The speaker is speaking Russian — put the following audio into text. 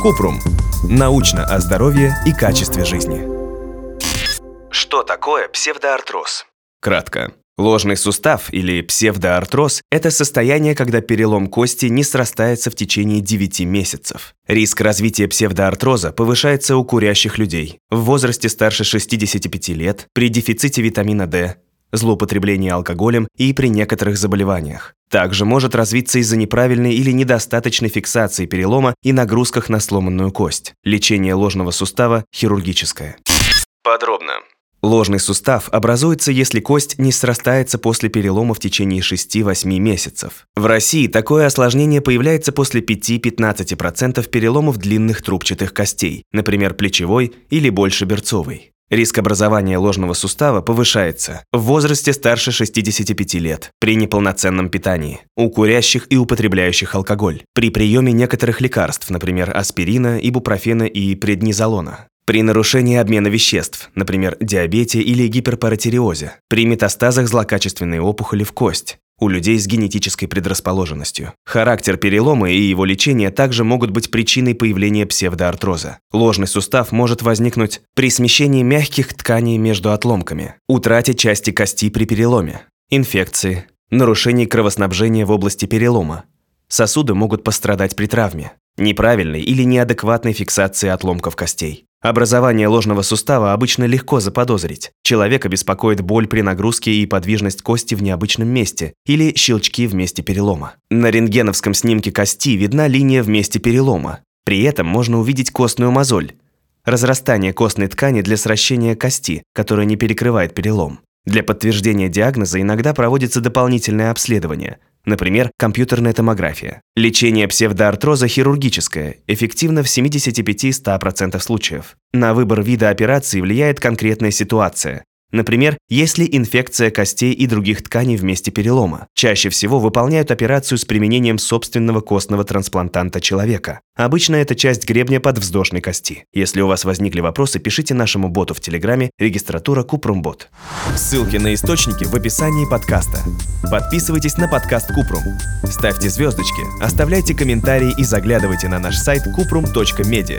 Купрум. Научно о здоровье и качестве жизни. Что такое псевдоартроз? Кратко. Ложный сустав или псевдоартроз – это состояние, когда перелом кости не срастается в течение 9 месяцев. Риск развития псевдоартроза повышается у курящих людей в возрасте старше 65 лет, при дефиците витамина D, злоупотреблении алкоголем и при некоторых заболеваниях. Также может развиться из-за неправильной или недостаточной фиксации перелома и нагрузках на сломанную кость. Лечение ложного сустава хирургическое. Подробно. Ложный сустав образуется, если кость не срастается после перелома в течение 6-8 месяцев. В России такое осложнение появляется после 5-15% переломов длинных трубчатых костей, например, плечевой или больше берцовой. Риск образования ложного сустава повышается в возрасте старше 65 лет, при неполноценном питании, у курящих и употребляющих алкоголь, при приеме некоторых лекарств, например, аспирина, ибупрофена и преднизолона, при нарушении обмена веществ, например, диабете или гиперпаратиреозе, при метастазах злокачественной опухоли в кость, у людей с генетической предрасположенностью. Характер перелома и его лечение также могут быть причиной появления псевдоартроза. Ложный сустав может возникнуть при смещении мягких тканей между отломками, утрате части кости при переломе, инфекции, нарушении кровоснабжения в области перелома. Сосуды могут пострадать при травме, неправильной или неадекватной фиксации отломков костей. Образование ложного сустава обычно легко заподозрить. Человека беспокоит боль при нагрузке и подвижность кости в необычном месте или щелчки в месте перелома. На рентгеновском снимке кости видна линия в месте перелома. При этом можно увидеть костную мозоль – разрастание костной ткани для сращения кости, которая не перекрывает перелом. Для подтверждения диагноза иногда проводится дополнительное обследование – Например, компьютерная томография. Лечение псевдоартроза хирургическое, эффективно в 75-100% случаев. На выбор вида операции влияет конкретная ситуация. Например, если инфекция костей и других тканей в месте перелома. Чаще всего выполняют операцию с применением собственного костного трансплантанта человека. Обычно это часть гребня подвздошной кости. Если у вас возникли вопросы, пишите нашему боту в Телеграме регистратура Купрумбот. Ссылки на источники в описании подкаста. Подписывайтесь на подкаст Купрум. Ставьте звездочки, оставляйте комментарии и заглядывайте на наш сайт kuprum.media.